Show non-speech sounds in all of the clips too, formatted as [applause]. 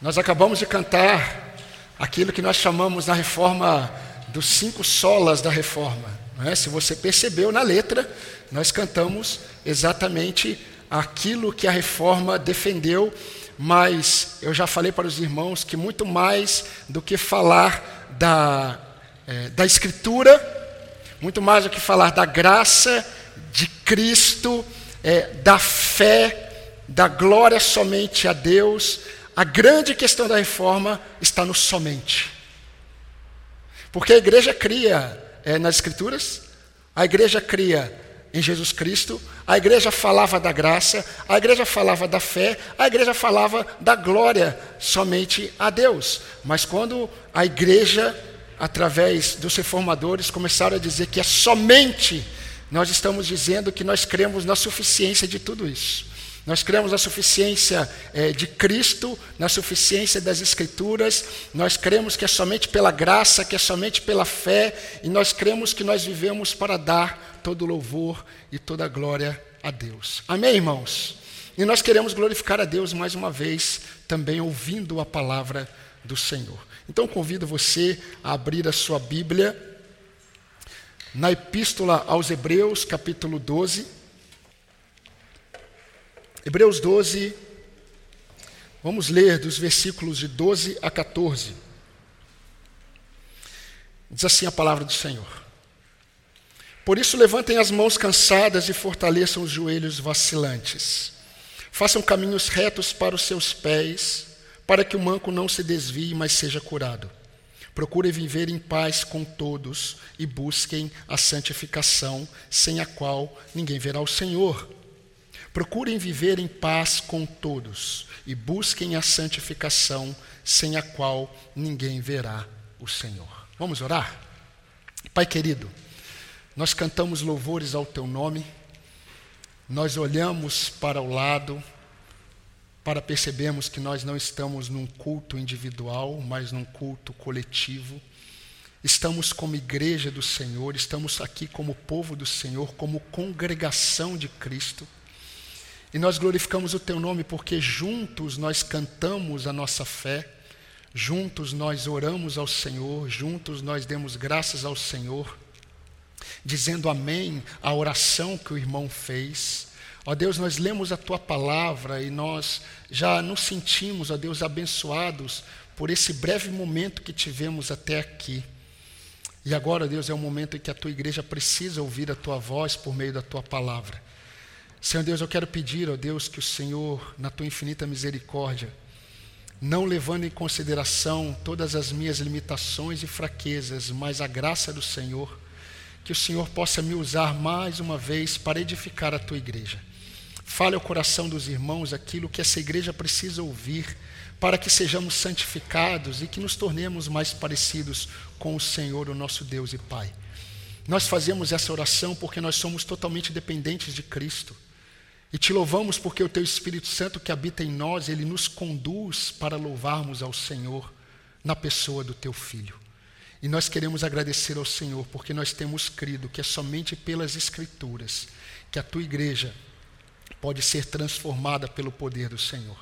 Nós acabamos de cantar aquilo que nós chamamos na reforma dos cinco solas da reforma. É? Se você percebeu na letra, nós cantamos exatamente aquilo que a reforma defendeu, mas eu já falei para os irmãos que muito mais do que falar da, é, da Escritura, muito mais do que falar da graça de Cristo, é, da fé, da glória somente a Deus, a grande questão da reforma está no somente. Porque a igreja cria é, nas Escrituras, a igreja cria em Jesus Cristo, a igreja falava da graça, a igreja falava da fé, a igreja falava da glória somente a Deus. Mas quando a igreja, através dos reformadores, começaram a dizer que é somente, nós estamos dizendo que nós cremos na suficiência de tudo isso. Nós cremos na suficiência é, de Cristo, na suficiência das Escrituras, nós cremos que é somente pela graça, que é somente pela fé, e nós cremos que nós vivemos para dar todo louvor e toda glória a Deus. Amém, irmãos? E nós queremos glorificar a Deus mais uma vez, também ouvindo a palavra do Senhor. Então convido você a abrir a sua Bíblia na Epístola aos Hebreus, capítulo 12. Hebreus 12, vamos ler dos versículos de 12 a 14. Diz assim a palavra do Senhor. Por isso, levantem as mãos cansadas e fortaleçam os joelhos vacilantes. Façam caminhos retos para os seus pés, para que o manco não se desvie, mas seja curado. Procurem viver em paz com todos e busquem a santificação, sem a qual ninguém verá o Senhor. Procurem viver em paz com todos e busquem a santificação, sem a qual ninguém verá o Senhor. Vamos orar? Pai querido, nós cantamos louvores ao teu nome, nós olhamos para o lado para percebermos que nós não estamos num culto individual, mas num culto coletivo. Estamos como igreja do Senhor, estamos aqui como povo do Senhor, como congregação de Cristo. E nós glorificamos o teu nome porque juntos nós cantamos a nossa fé, juntos nós oramos ao Senhor, juntos nós demos graças ao Senhor, dizendo amém à oração que o irmão fez. Ó Deus, nós lemos a tua palavra e nós já nos sentimos, ó Deus, abençoados por esse breve momento que tivemos até aqui. E agora, Deus, é o momento em que a tua igreja precisa ouvir a tua voz por meio da tua palavra. Senhor Deus, eu quero pedir, ó Deus, que o Senhor, na tua infinita misericórdia, não levando em consideração todas as minhas limitações e fraquezas, mas a graça do Senhor, que o Senhor possa me usar mais uma vez para edificar a tua igreja. Fale ao coração dos irmãos aquilo que essa igreja precisa ouvir, para que sejamos santificados e que nos tornemos mais parecidos com o Senhor, o nosso Deus e Pai. Nós fazemos essa oração porque nós somos totalmente dependentes de Cristo. E te louvamos porque o teu Espírito Santo que habita em nós, ele nos conduz para louvarmos ao Senhor na pessoa do teu filho. E nós queremos agradecer ao Senhor porque nós temos crido que é somente pelas Escrituras que a tua igreja pode ser transformada pelo poder do Senhor.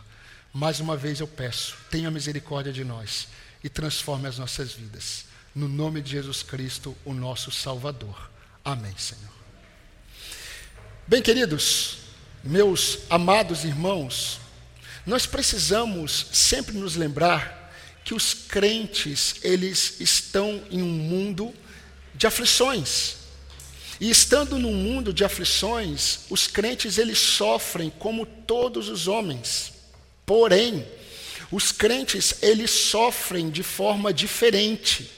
Mais uma vez eu peço, tenha misericórdia de nós e transforme as nossas vidas. No nome de Jesus Cristo, o nosso Salvador. Amém, Senhor. Bem, queridos, meus amados irmãos, nós precisamos sempre nos lembrar que os crentes, eles estão em um mundo de aflições. E estando num mundo de aflições, os crentes eles sofrem como todos os homens. Porém, os crentes eles sofrem de forma diferente.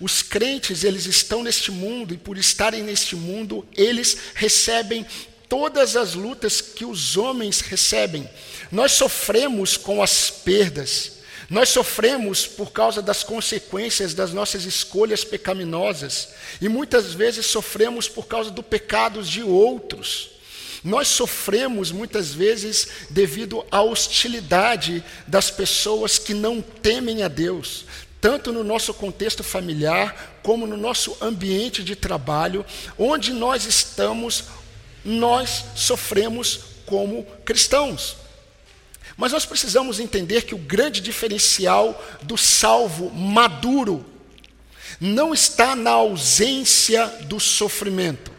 Os crentes, eles estão neste mundo e por estarem neste mundo, eles recebem todas as lutas que os homens recebem. Nós sofremos com as perdas, nós sofremos por causa das consequências das nossas escolhas pecaminosas, e muitas vezes sofremos por causa do pecados de outros. Nós sofremos muitas vezes devido à hostilidade das pessoas que não temem a Deus, tanto no nosso contexto familiar, como no nosso ambiente de trabalho, onde nós estamos nós sofremos como cristãos. Mas nós precisamos entender que o grande diferencial do salvo maduro não está na ausência do sofrimento.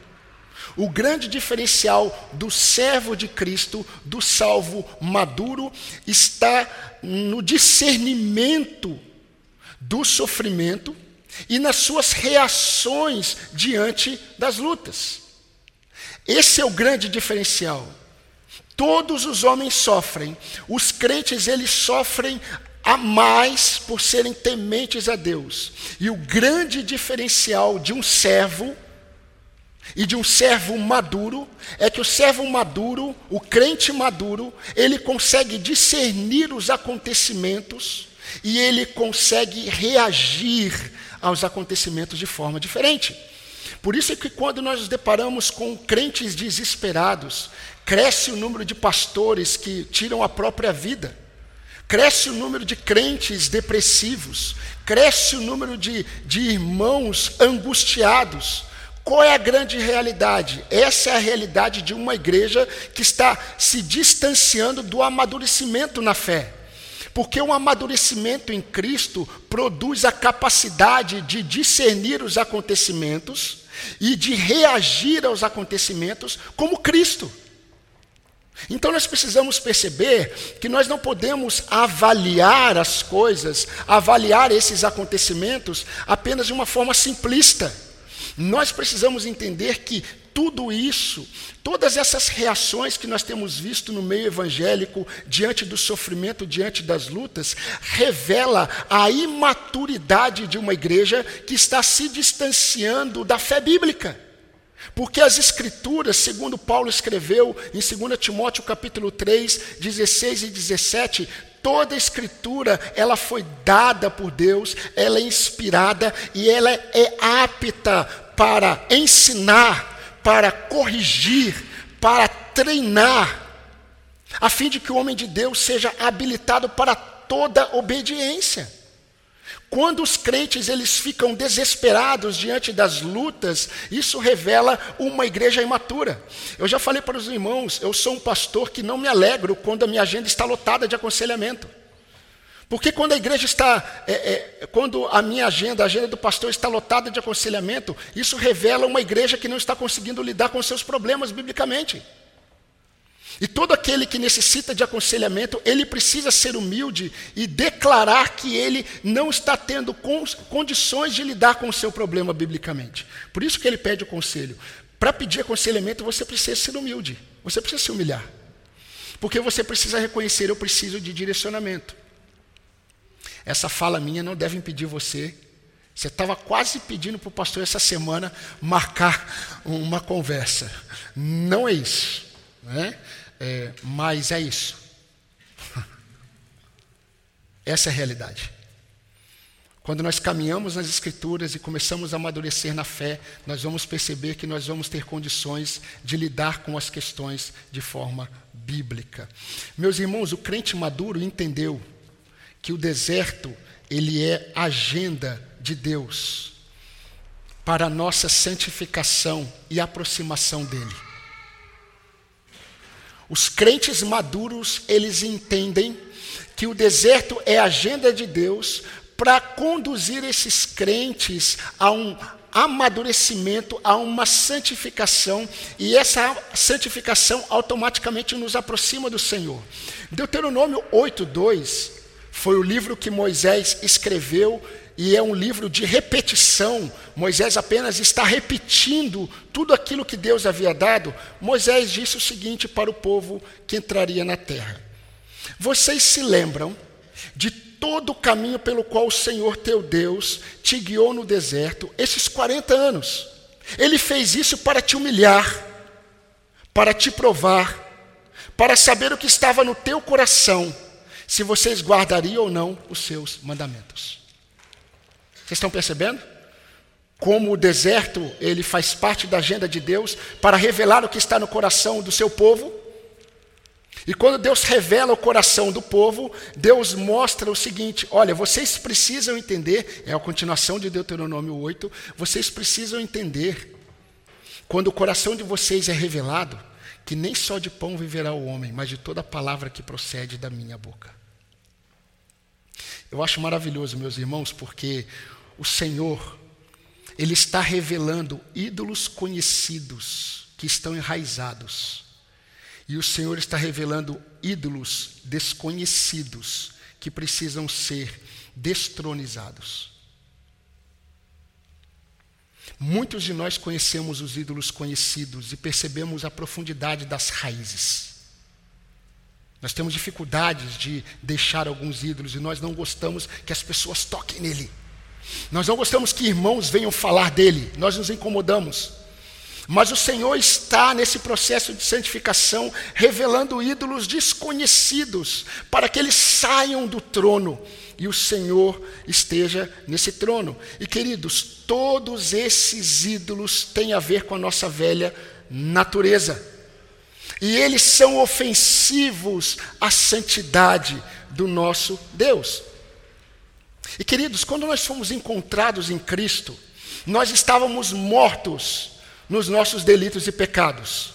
O grande diferencial do servo de Cristo, do salvo maduro, está no discernimento do sofrimento e nas suas reações diante das lutas. Esse é o grande diferencial. Todos os homens sofrem, os crentes eles sofrem a mais por serem tementes a Deus. E o grande diferencial de um servo e de um servo maduro é que o servo maduro, o crente maduro, ele consegue discernir os acontecimentos e ele consegue reagir aos acontecimentos de forma diferente. Por isso é que quando nós nos deparamos com crentes desesperados, cresce o número de pastores que tiram a própria vida, cresce o número de crentes depressivos, cresce o número de, de irmãos angustiados. Qual é a grande realidade? Essa é a realidade de uma igreja que está se distanciando do amadurecimento na fé. Porque um amadurecimento em Cristo produz a capacidade de discernir os acontecimentos e de reagir aos acontecimentos como Cristo. Então nós precisamos perceber que nós não podemos avaliar as coisas, avaliar esses acontecimentos apenas de uma forma simplista. Nós precisamos entender que tudo isso, todas essas reações que nós temos visto no meio evangélico diante do sofrimento, diante das lutas, revela a imaturidade de uma igreja que está se distanciando da fé bíblica. Porque as escrituras, segundo Paulo escreveu em 2 Timóteo capítulo 3, 16 e 17, toda a escritura, ela foi dada por Deus, ela é inspirada e ela é apta para ensinar, para corrigir, para treinar, a fim de que o homem de Deus seja habilitado para toda obediência. Quando os crentes eles ficam desesperados diante das lutas, isso revela uma igreja imatura. Eu já falei para os irmãos, eu sou um pastor que não me alegro quando a minha agenda está lotada de aconselhamento. Porque quando a igreja está, é, é, quando a minha agenda, a agenda do pastor está lotada de aconselhamento, isso revela uma igreja que não está conseguindo lidar com seus problemas biblicamente. E todo aquele que necessita de aconselhamento, ele precisa ser humilde e declarar que ele não está tendo condições de lidar com o seu problema biblicamente. Por isso que ele pede o conselho. Para pedir aconselhamento, você precisa ser humilde. Você precisa se humilhar. Porque você precisa reconhecer, eu preciso de direcionamento. Essa fala minha não deve impedir você. Você estava quase pedindo para o pastor essa semana marcar uma conversa. Não é isso. Né? É, mas é isso. [laughs] Essa é a realidade. Quando nós caminhamos nas Escrituras e começamos a amadurecer na fé, nós vamos perceber que nós vamos ter condições de lidar com as questões de forma bíblica. Meus irmãos, o crente maduro entendeu que o deserto ele é agenda de Deus para a nossa santificação e aproximação dele. Os crentes maduros, eles entendem que o deserto é agenda de Deus para conduzir esses crentes a um amadurecimento, a uma santificação, e essa santificação automaticamente nos aproxima do Senhor. Deuteronômio 8:2 foi o livro que Moisés escreveu e é um livro de repetição. Moisés apenas está repetindo tudo aquilo que Deus havia dado. Moisés disse o seguinte para o povo que entraria na terra: Vocês se lembram de todo o caminho pelo qual o Senhor teu Deus te guiou no deserto esses 40 anos. Ele fez isso para te humilhar, para te provar, para saber o que estava no teu coração, se vocês guardariam ou não os seus mandamentos. Vocês estão percebendo? Como o deserto, ele faz parte da agenda de Deus para revelar o que está no coração do seu povo. E quando Deus revela o coração do povo, Deus mostra o seguinte: olha, vocês precisam entender, é a continuação de Deuteronômio 8, vocês precisam entender, quando o coração de vocês é revelado, que nem só de pão viverá o homem, mas de toda palavra que procede da minha boca. Eu acho maravilhoso, meus irmãos, porque o Senhor, Ele está revelando ídolos conhecidos que estão enraizados. E o Senhor está revelando ídolos desconhecidos que precisam ser destronizados. Muitos de nós conhecemos os ídolos conhecidos e percebemos a profundidade das raízes. Nós temos dificuldades de deixar alguns ídolos e nós não gostamos que as pessoas toquem nele. Nós não gostamos que irmãos venham falar dele, nós nos incomodamos. Mas o Senhor está nesse processo de santificação, revelando ídolos desconhecidos, para que eles saiam do trono e o Senhor esteja nesse trono. E queridos, todos esses ídolos têm a ver com a nossa velha natureza. E eles são ofensivos à santidade do nosso Deus. E queridos, quando nós fomos encontrados em Cristo, nós estávamos mortos nos nossos delitos e pecados.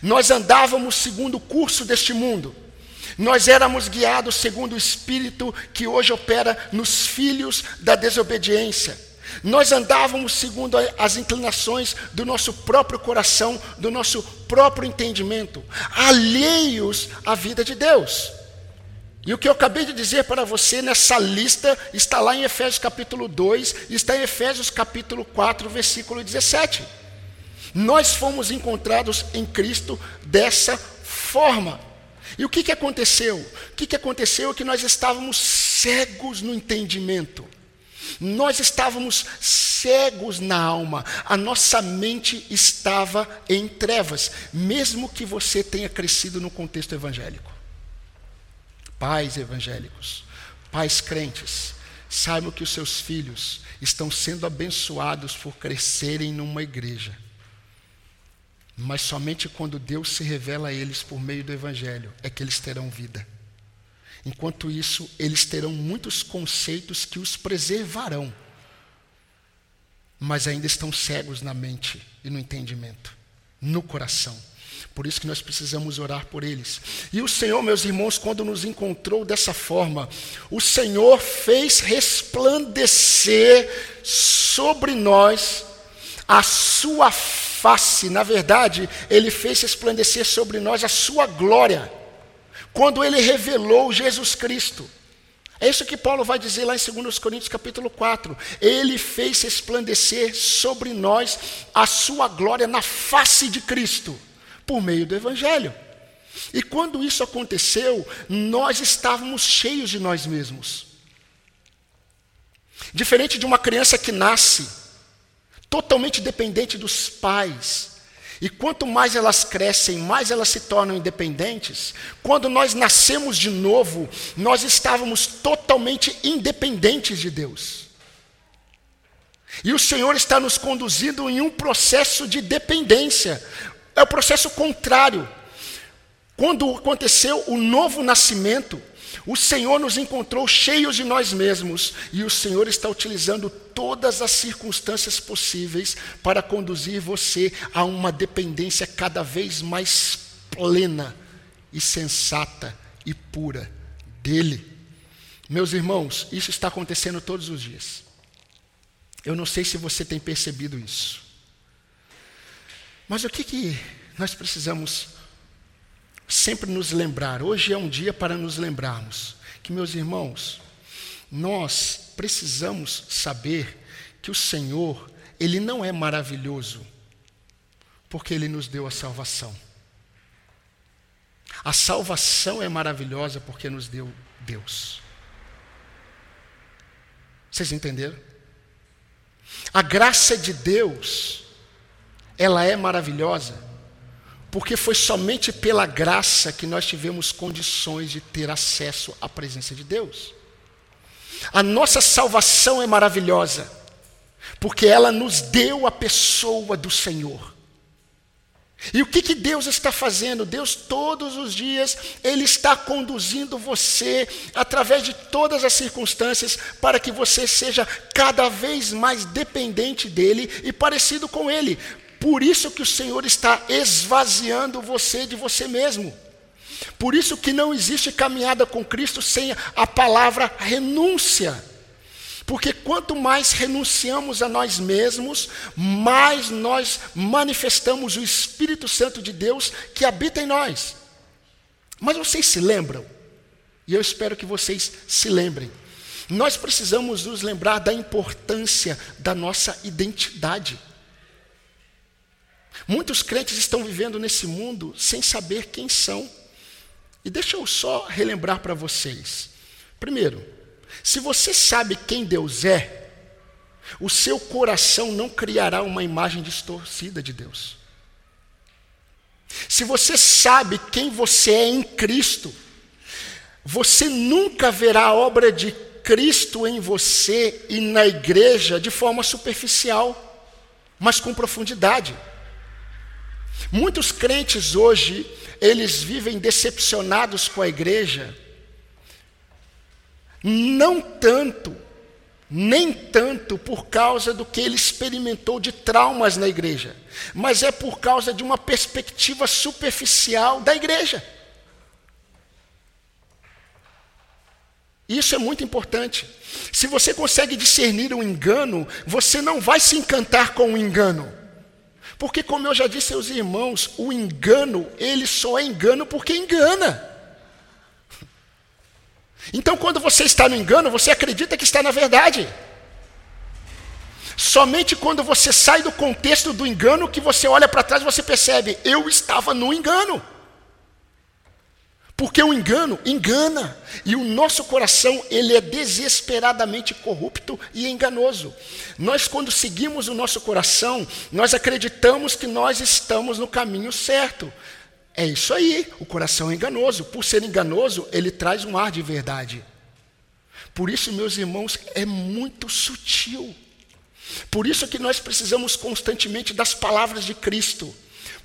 Nós andávamos segundo o curso deste mundo. Nós éramos guiados segundo o espírito que hoje opera nos filhos da desobediência. Nós andávamos segundo as inclinações do nosso próprio coração, do nosso próprio entendimento, alheios à vida de Deus. E o que eu acabei de dizer para você nessa lista está lá em Efésios capítulo 2 e está em Efésios capítulo 4, versículo 17. Nós fomos encontrados em Cristo dessa forma. E o que, que aconteceu? O que, que aconteceu é que nós estávamos cegos no entendimento. Nós estávamos cegos na alma, a nossa mente estava em trevas, mesmo que você tenha crescido no contexto evangélico. Pais evangélicos, pais crentes, saibam que os seus filhos estão sendo abençoados por crescerem numa igreja. Mas somente quando Deus se revela a eles por meio do Evangelho é que eles terão vida. Enquanto isso, eles terão muitos conceitos que os preservarão, mas ainda estão cegos na mente e no entendimento, no coração. Por isso que nós precisamos orar por eles. E o Senhor, meus irmãos, quando nos encontrou dessa forma, o Senhor fez resplandecer sobre nós a sua face. Na verdade, ele fez resplandecer sobre nós a sua glória quando ele revelou Jesus Cristo. É isso que Paulo vai dizer lá em 2 Coríntios capítulo 4. Ele fez resplandecer sobre nós a sua glória na face de Cristo, por meio do Evangelho. E quando isso aconteceu, nós estávamos cheios de nós mesmos. Diferente de uma criança que nasce totalmente dependente dos pais, e quanto mais elas crescem, mais elas se tornam independentes. Quando nós nascemos de novo, nós estávamos totalmente independentes de Deus. E o Senhor está nos conduzindo em um processo de dependência. É o processo contrário. Quando aconteceu o novo nascimento, o Senhor nos encontrou cheios de nós mesmos e o Senhor está utilizando todas as circunstâncias possíveis para conduzir você a uma dependência cada vez mais plena e sensata e pura dele. Meus irmãos, isso está acontecendo todos os dias. Eu não sei se você tem percebido isso. Mas o que, que nós precisamos sempre nos lembrar. Hoje é um dia para nos lembrarmos que, meus irmãos, nós precisamos saber que o Senhor, Ele não é maravilhoso porque Ele nos deu a salvação. A salvação é maravilhosa porque nos deu Deus. Vocês entenderam? A graça de Deus, ela é maravilhosa porque foi somente pela graça que nós tivemos condições de ter acesso à presença de Deus. A nossa salvação é maravilhosa, porque ela nos deu a pessoa do Senhor. E o que, que Deus está fazendo? Deus, todos os dias, Ele está conduzindo você, através de todas as circunstâncias, para que você seja cada vez mais dependente dEle e parecido com Ele Por isso que o Senhor está esvaziando você de você mesmo. Por isso que não existe caminhada com Cristo sem a palavra renúncia. Porque quanto mais renunciamos a nós mesmos, mais nós manifestamos o Espírito Santo de Deus que habita em nós. Mas vocês se lembram? E eu espero que vocês se lembrem. Nós precisamos nos lembrar da importância da nossa identidade. Muitos crentes estão vivendo nesse mundo sem saber quem são. E deixa eu só relembrar para vocês. Primeiro, se você sabe quem Deus é, o seu coração não criará uma imagem distorcida de Deus. Se você sabe quem você é em Cristo, você nunca verá a obra de Cristo em você e na igreja de forma superficial, mas com profundidade. Muitos crentes hoje, eles vivem decepcionados com a igreja, não tanto, nem tanto por causa do que ele experimentou de traumas na igreja, mas é por causa de uma perspectiva superficial da igreja. Isso é muito importante. Se você consegue discernir o engano, você não vai se encantar com o engano. Porque, como eu já disse aos irmãos, o engano, ele só é engano porque engana. Então, quando você está no engano, você acredita que está na verdade. Somente quando você sai do contexto do engano que você olha para trás, você percebe, eu estava no engano. Porque o engano engana, e o nosso coração, ele é desesperadamente corrupto e enganoso. Nós quando seguimos o nosso coração, nós acreditamos que nós estamos no caminho certo. É isso aí, o coração é enganoso. Por ser enganoso, ele traz um ar de verdade. Por isso, meus irmãos, é muito sutil. Por isso que nós precisamos constantemente das palavras de Cristo.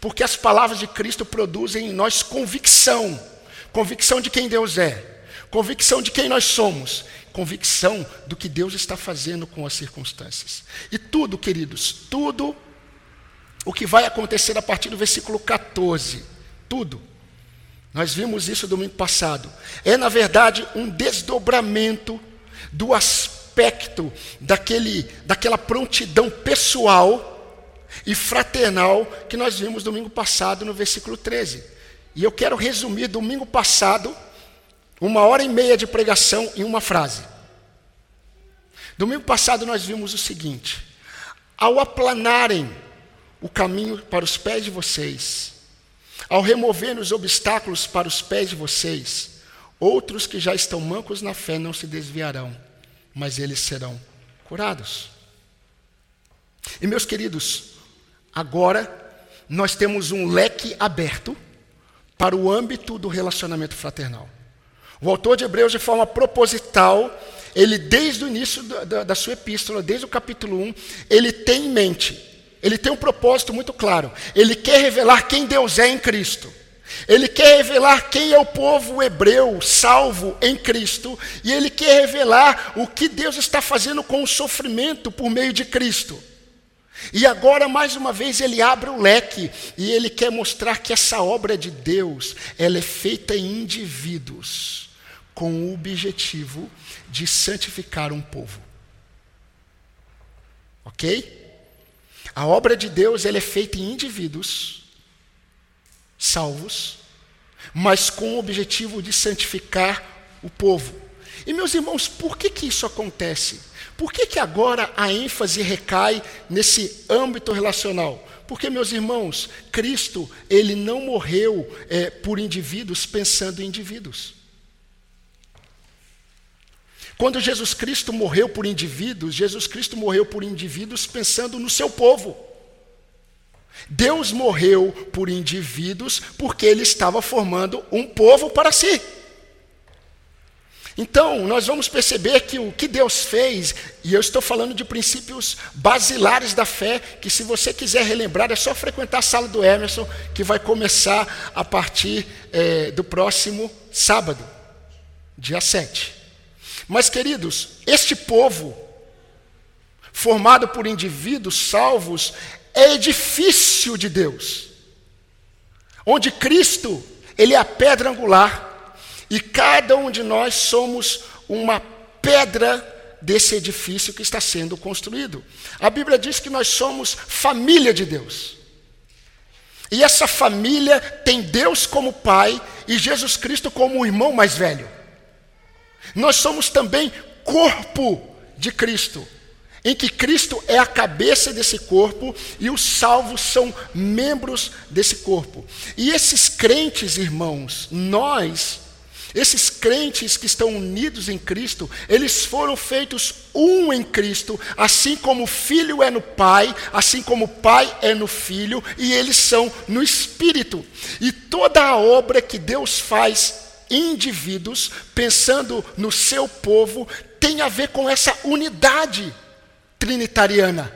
Porque as palavras de Cristo produzem em nós convicção convicção de quem Deus é, convicção de quem nós somos, convicção do que Deus está fazendo com as circunstâncias. E tudo, queridos, tudo o que vai acontecer a partir do versículo 14, tudo. Nós vimos isso domingo passado. É, na verdade, um desdobramento do aspecto daquele, daquela prontidão pessoal e fraternal que nós vimos domingo passado no versículo 13. E eu quero resumir domingo passado, uma hora e meia de pregação em uma frase. Domingo passado nós vimos o seguinte: ao aplanarem o caminho para os pés de vocês, ao remover os obstáculos para os pés de vocês, outros que já estão mancos na fé não se desviarão, mas eles serão curados. E meus queridos, agora nós temos um leque aberto para o âmbito do relacionamento fraternal. O autor de Hebreus, de forma proposital, ele desde o início da, da, sua epístola, desde o capítulo 1, ele tem em mente, ele tem um propósito muito claro. Ele quer revelar quem Deus é em Cristo. Ele quer revelar quem é o povo hebreu salvo em Cristo. E ele quer revelar o que Deus está fazendo com o sofrimento por meio de Cristo. E agora, mais uma vez, ele abre o leque e ele quer mostrar que essa obra de Deus, ela é feita em indivíduos, com o objetivo de santificar um povo. Ok? A obra de Deus, ela é feita em indivíduos salvos, mas com o objetivo de santificar o povo. E meus irmãos, por que que isso acontece? Por que, que agora a ênfase recai nesse âmbito relacional? Porque, meus irmãos, Cristo, ele não morreu é, por indivíduos pensando em indivíduos. Quando Jesus Cristo morreu por indivíduos, Jesus Cristo morreu por indivíduos pensando no seu povo. Deus morreu por indivíduos porque ele estava formando um povo para si. Então, nós vamos perceber que o que Deus fez, e eu estou falando de princípios basilares da fé, que se você quiser relembrar, é só frequentar a sala do Emerson, que vai começar a partir é, do próximo sábado, dia 7. Mas, queridos, este povo, formado por indivíduos salvos, é edifício de Deus, onde Cristo, ele é a pedra angular, e cada um de nós somos uma pedra desse edifício que está sendo construído. A Bíblia diz que nós somos família de Deus. E essa família tem Deus como pai e Jesus Cristo como o irmão mais velho. Nós somos também corpo de Cristo, em que Cristo é a cabeça desse corpo e os salvos são membros desse corpo. E esses crentes, irmãos, nós esses crentes que estão unidos em Cristo, eles foram feitos um em Cristo, assim como o Filho é no Pai, assim como o Pai é no Filho, e eles são no Espírito. E toda a obra que Deus faz indivíduos, pensando no seu povo, tem a ver com essa unidade trinitariana.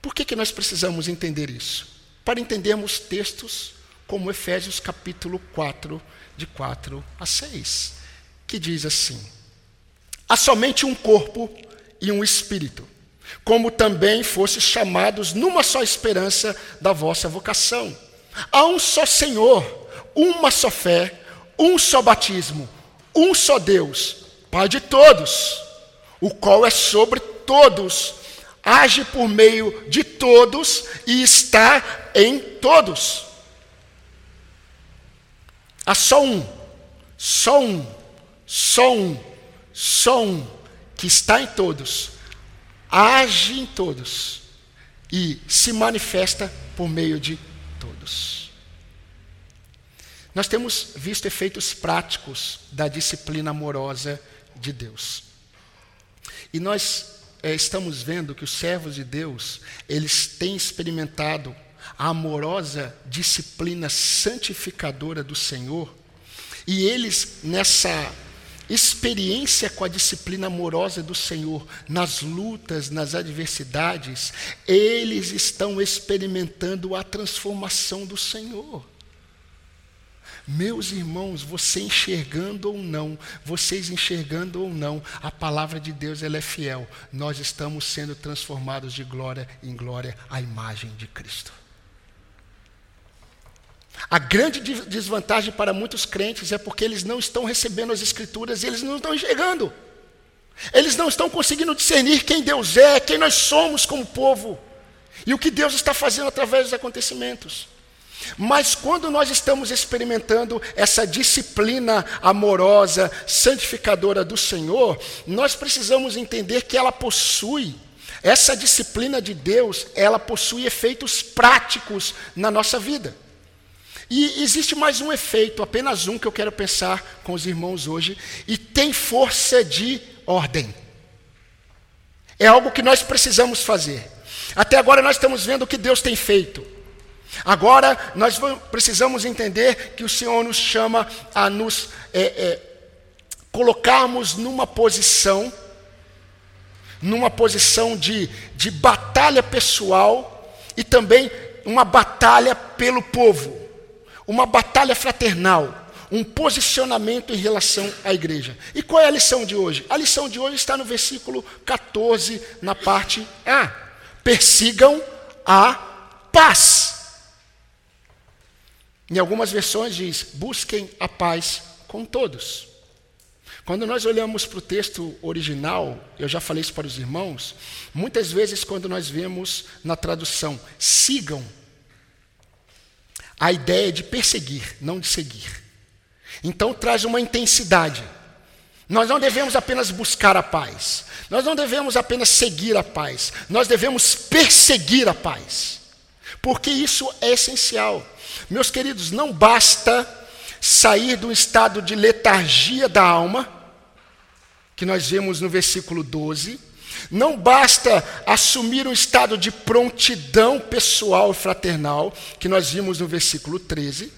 Por que, que nós precisamos entender isso? Para entendermos textos como Efésios capítulo 4, de 4 a 6, que diz assim: Há somente um corpo e um espírito, como também fostes chamados numa só esperança da vossa vocação. Há um só Senhor, uma só fé, um só batismo, um só Deus, Pai de todos, o qual é sobre todos, age por meio de todos e está em todos. Há só um, só um, só um, só um, que está em todos, age em todos e se manifesta por meio de todos. Nós temos visto efeitos práticos da disciplina amorosa de Deus. E nós é, estamos vendo que os servos de Deus, eles têm experimentado a amorosa disciplina santificadora do Senhor, e eles, nessa experiência com a disciplina amorosa do Senhor, nas lutas, nas adversidades, eles estão experimentando a transformação do Senhor. Meus irmãos, você enxergando ou não, vocês enxergando ou não, a palavra de Deus ela é fiel. Nós estamos sendo transformados de glória em glória à imagem de Cristo. A grande desvantagem para muitos crentes é porque eles não estão recebendo as Escrituras e eles não estão enxergando. Eles não estão conseguindo discernir quem Deus é, quem nós somos como povo e o que Deus está fazendo através dos acontecimentos. Mas quando nós estamos experimentando essa disciplina amorosa, santificadora do Senhor, nós precisamos entender que ela possui, essa disciplina de Deus, ela possui efeitos práticos na nossa vida. E existe mais um efeito, apenas um que eu quero pensar com os irmãos hoje, e tem força de ordem. É algo que nós precisamos fazer. Até agora nós estamos vendo o que Deus tem feito. Agora nós precisamos entender que o Senhor nos chama a nos é, é, colocarmos numa posição, numa posição de, de batalha pessoal e também uma batalha pelo povo uma batalha fraternal, um posicionamento em relação à igreja. E qual é a lição de hoje? A lição de hoje está no versículo 14, na parte A. Persigam a paz. Em algumas versões diz: busquem a paz com todos. Quando nós olhamos para o texto original, eu já falei isso para os irmãos, muitas vezes quando nós vemos na tradução sigam a ideia de perseguir, não de seguir. Então traz uma intensidade. Nós não devemos apenas buscar a paz, nós não devemos apenas seguir a paz, nós devemos perseguir a paz, porque isso é essencial. Meus queridos, não basta sair do estado de letargia da alma, que nós vemos no versículo 12, não basta assumir um estado de prontidão pessoal e fraternal, que nós vimos no versículo 13.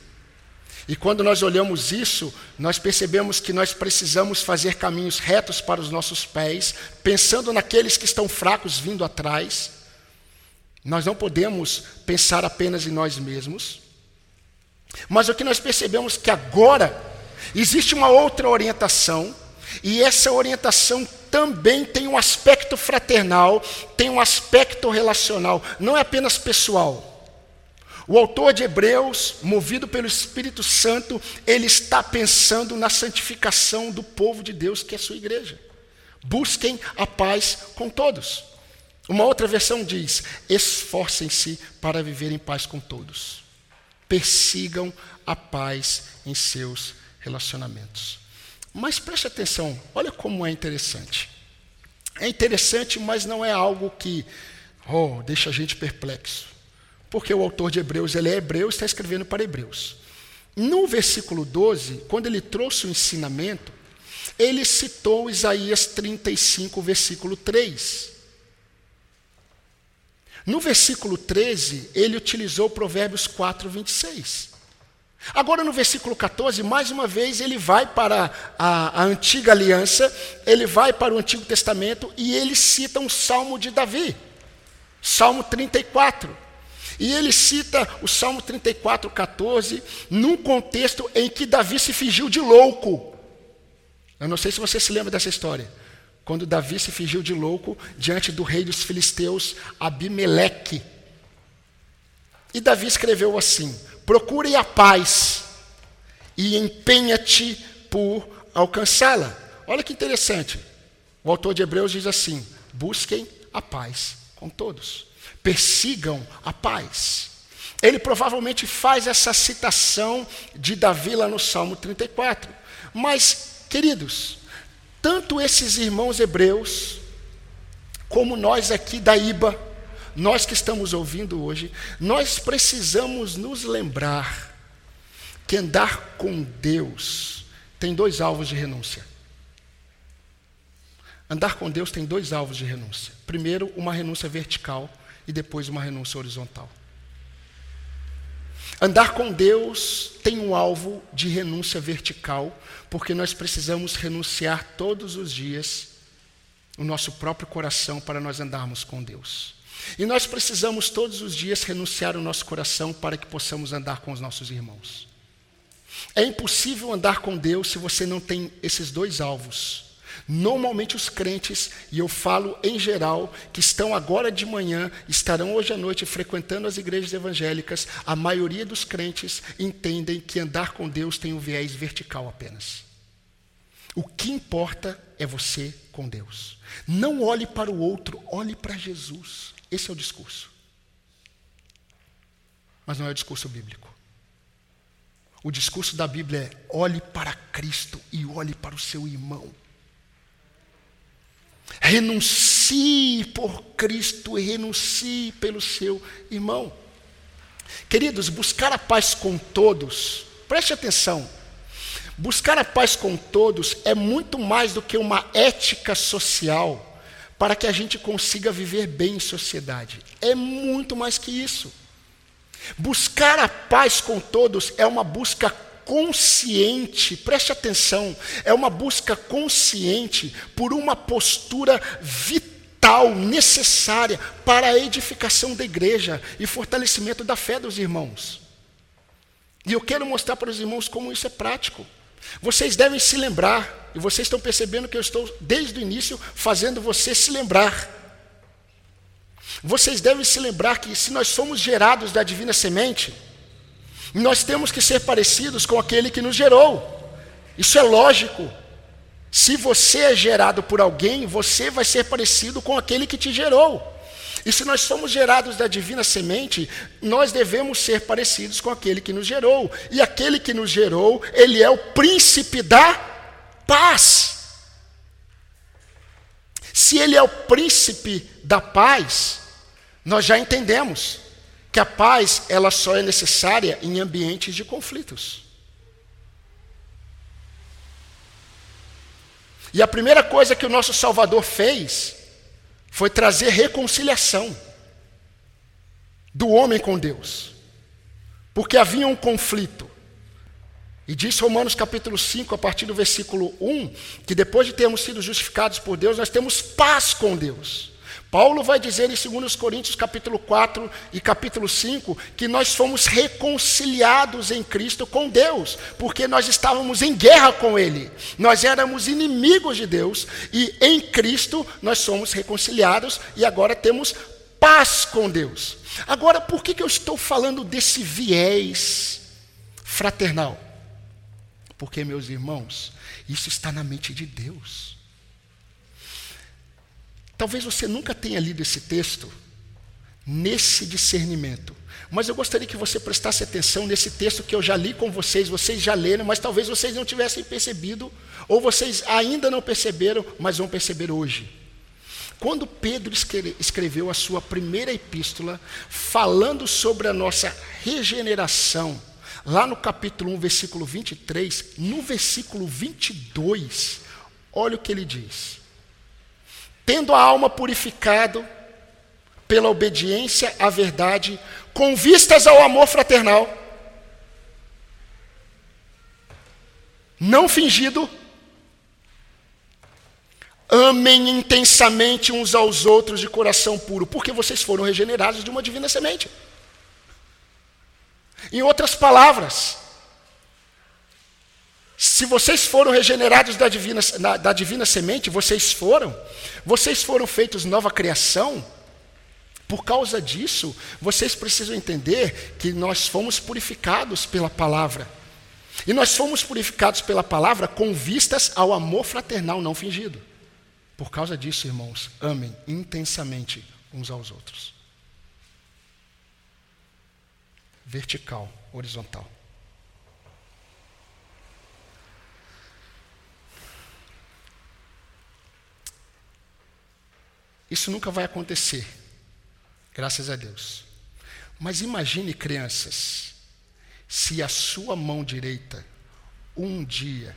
E quando nós olhamos isso, nós percebemos que nós precisamos fazer caminhos retos para os nossos pés, pensando naqueles que estão fracos vindo atrás. Nós não podemos pensar apenas em nós mesmos. Mas o que nós percebemos que agora existe uma outra orientação, e essa orientação também tem um aspecto fraternal, tem um aspecto relacional, não é apenas pessoal. O autor de Hebreus, movido pelo Espírito Santo, ele está pensando na santificação do povo de Deus, que é a sua igreja. Busquem a paz com todos. Uma outra versão diz: esforcem-se para viver em paz com todos. Persigam a paz em seus relacionamentos. Mas preste atenção, olha como é interessante. É interessante, mas não é algo que oh, deixa a gente perplexo. Porque o autor de Hebreus, ele é hebreu, está escrevendo para hebreus. No versículo 12, quando ele trouxe o ensinamento, ele citou Isaías 35, versículo 3. No versículo 13, ele utilizou Provérbios 4, 26. Agora, no versículo 14, mais uma vez, ele vai para a, a, antiga aliança, ele vai para o Antigo Testamento e ele cita um salmo de Davi, Salmo 34. E ele cita o Salmo 34, 14, num contexto em que Davi se fingiu de louco. Eu não sei se você se lembra dessa história. Quando Davi se fingiu de louco diante do rei dos filisteus, Abimeleque. E Davi escreveu assim: Procure a paz e empenha-te por alcançá-la. Olha que interessante. O autor de Hebreus diz assim: Busquem a paz com todos persigam a paz. Ele provavelmente faz essa citação de Davi lá no Salmo 34. Mas, queridos, tanto esses irmãos hebreus, como nós aqui da IBA, nós que estamos ouvindo hoje, nós precisamos nos lembrar que andar com Deus tem dois alvos de renúncia. Andar com Deus tem dois alvos de renúncia. Primeiro, uma renúncia vertical e depois uma renúncia horizontal. Andar com Deus tem um alvo de renúncia vertical, porque nós precisamos renunciar todos os dias o nosso próprio coração para nós andarmos com Deus. E nós precisamos todos os dias renunciar o nosso coração para que possamos andar com os nossos irmãos. É impossível andar com Deus se você não tem esses dois alvos Normalmente os crentes, e eu falo em geral, que estão agora de manhã, estarão hoje à noite frequentando as igrejas evangélicas, a maioria dos crentes entendem que andar com Deus tem um viés vertical apenas. O que importa é você com Deus. Não olhe para o outro, olhe para Jesus. Esse é o discurso. Mas não é o discurso bíblico. O discurso da Bíblia é: olhe para Cristo e olhe para o seu irmão. Renuncie por Cristo e renuncie pelo seu irmão. Queridos, buscar a paz com todos, preste atenção. Buscar a paz com todos é muito mais do que uma ética social para que a gente consiga viver bem em sociedade. É muito mais que isso. Buscar a paz com todos é uma busca consciente, preste atenção, é uma busca consciente por uma postura vital, necessária para a edificação da igreja e fortalecimento da fé dos irmãos. E eu quero mostrar para os irmãos como isso é prático. Vocês devem se lembrar, e vocês estão percebendo que eu estou, desde o início, fazendo você se lembrar. Vocês devem se lembrar que se nós somos gerados da divina semente, nós temos que ser parecidos com aquele que nos gerou. Isso é lógico. Se você é gerado por alguém, você vai ser parecido com aquele que te gerou. E se nós somos gerados da divina semente, nós devemos ser parecidos com aquele que nos gerou. E aquele que nos gerou, ele é o príncipe da paz. Se ele é o príncipe da paz, nós já entendemos que a paz ela só é necessária em ambientes de conflitos. E a primeira coisa que o nosso Salvador fez foi trazer reconciliação do homem com Deus. Porque havia um conflito. E diz Romanos capítulo 5, a partir do versículo 1, que depois de termos sido justificados por Deus, nós temos paz com Deus Paulo vai dizer em 2 Coríntios capítulo 4 e capítulo 5 que nós fomos reconciliados em Cristo com Deus, porque nós estávamos em guerra com Ele, nós éramos inimigos de Deus e em Cristo nós somos reconciliados e agora temos paz com Deus. Agora, por que, que eu estou falando desse viés fraternal? Porque, meus irmãos, isso está na mente de Deus. Talvez você nunca tenha lido esse texto nesse discernimento. Mas eu gostaria que você prestasse atenção nesse texto que eu já li com vocês, vocês já leram, mas talvez vocês não tivessem percebido, ou vocês ainda não perceberam, mas vão perceber hoje. Quando Pedro escreveu a sua primeira epístola, falando sobre a nossa regeneração, lá no capítulo 1, versículo 23, no versículo 22, olha o que ele diz tendo a alma purificado pela obediência à verdade, com vistas ao amor fraternal, não fingido, amem intensamente uns aos outros de coração puro, porque vocês foram regenerados de uma divina semente. Em outras palavras, se vocês foram regenerados da divina, da divina semente, vocês foram, vocês foram feitos nova criação, por causa disso, vocês precisam entender que nós fomos purificados pela palavra. E nós fomos purificados pela palavra com vistas ao amor fraternal não fingido. Por causa disso, irmãos, amem intensamente uns aos outros. Vertical, horizontal. Isso nunca vai acontecer, graças a Deus. Mas imagine, crianças, se a sua mão direita, um dia,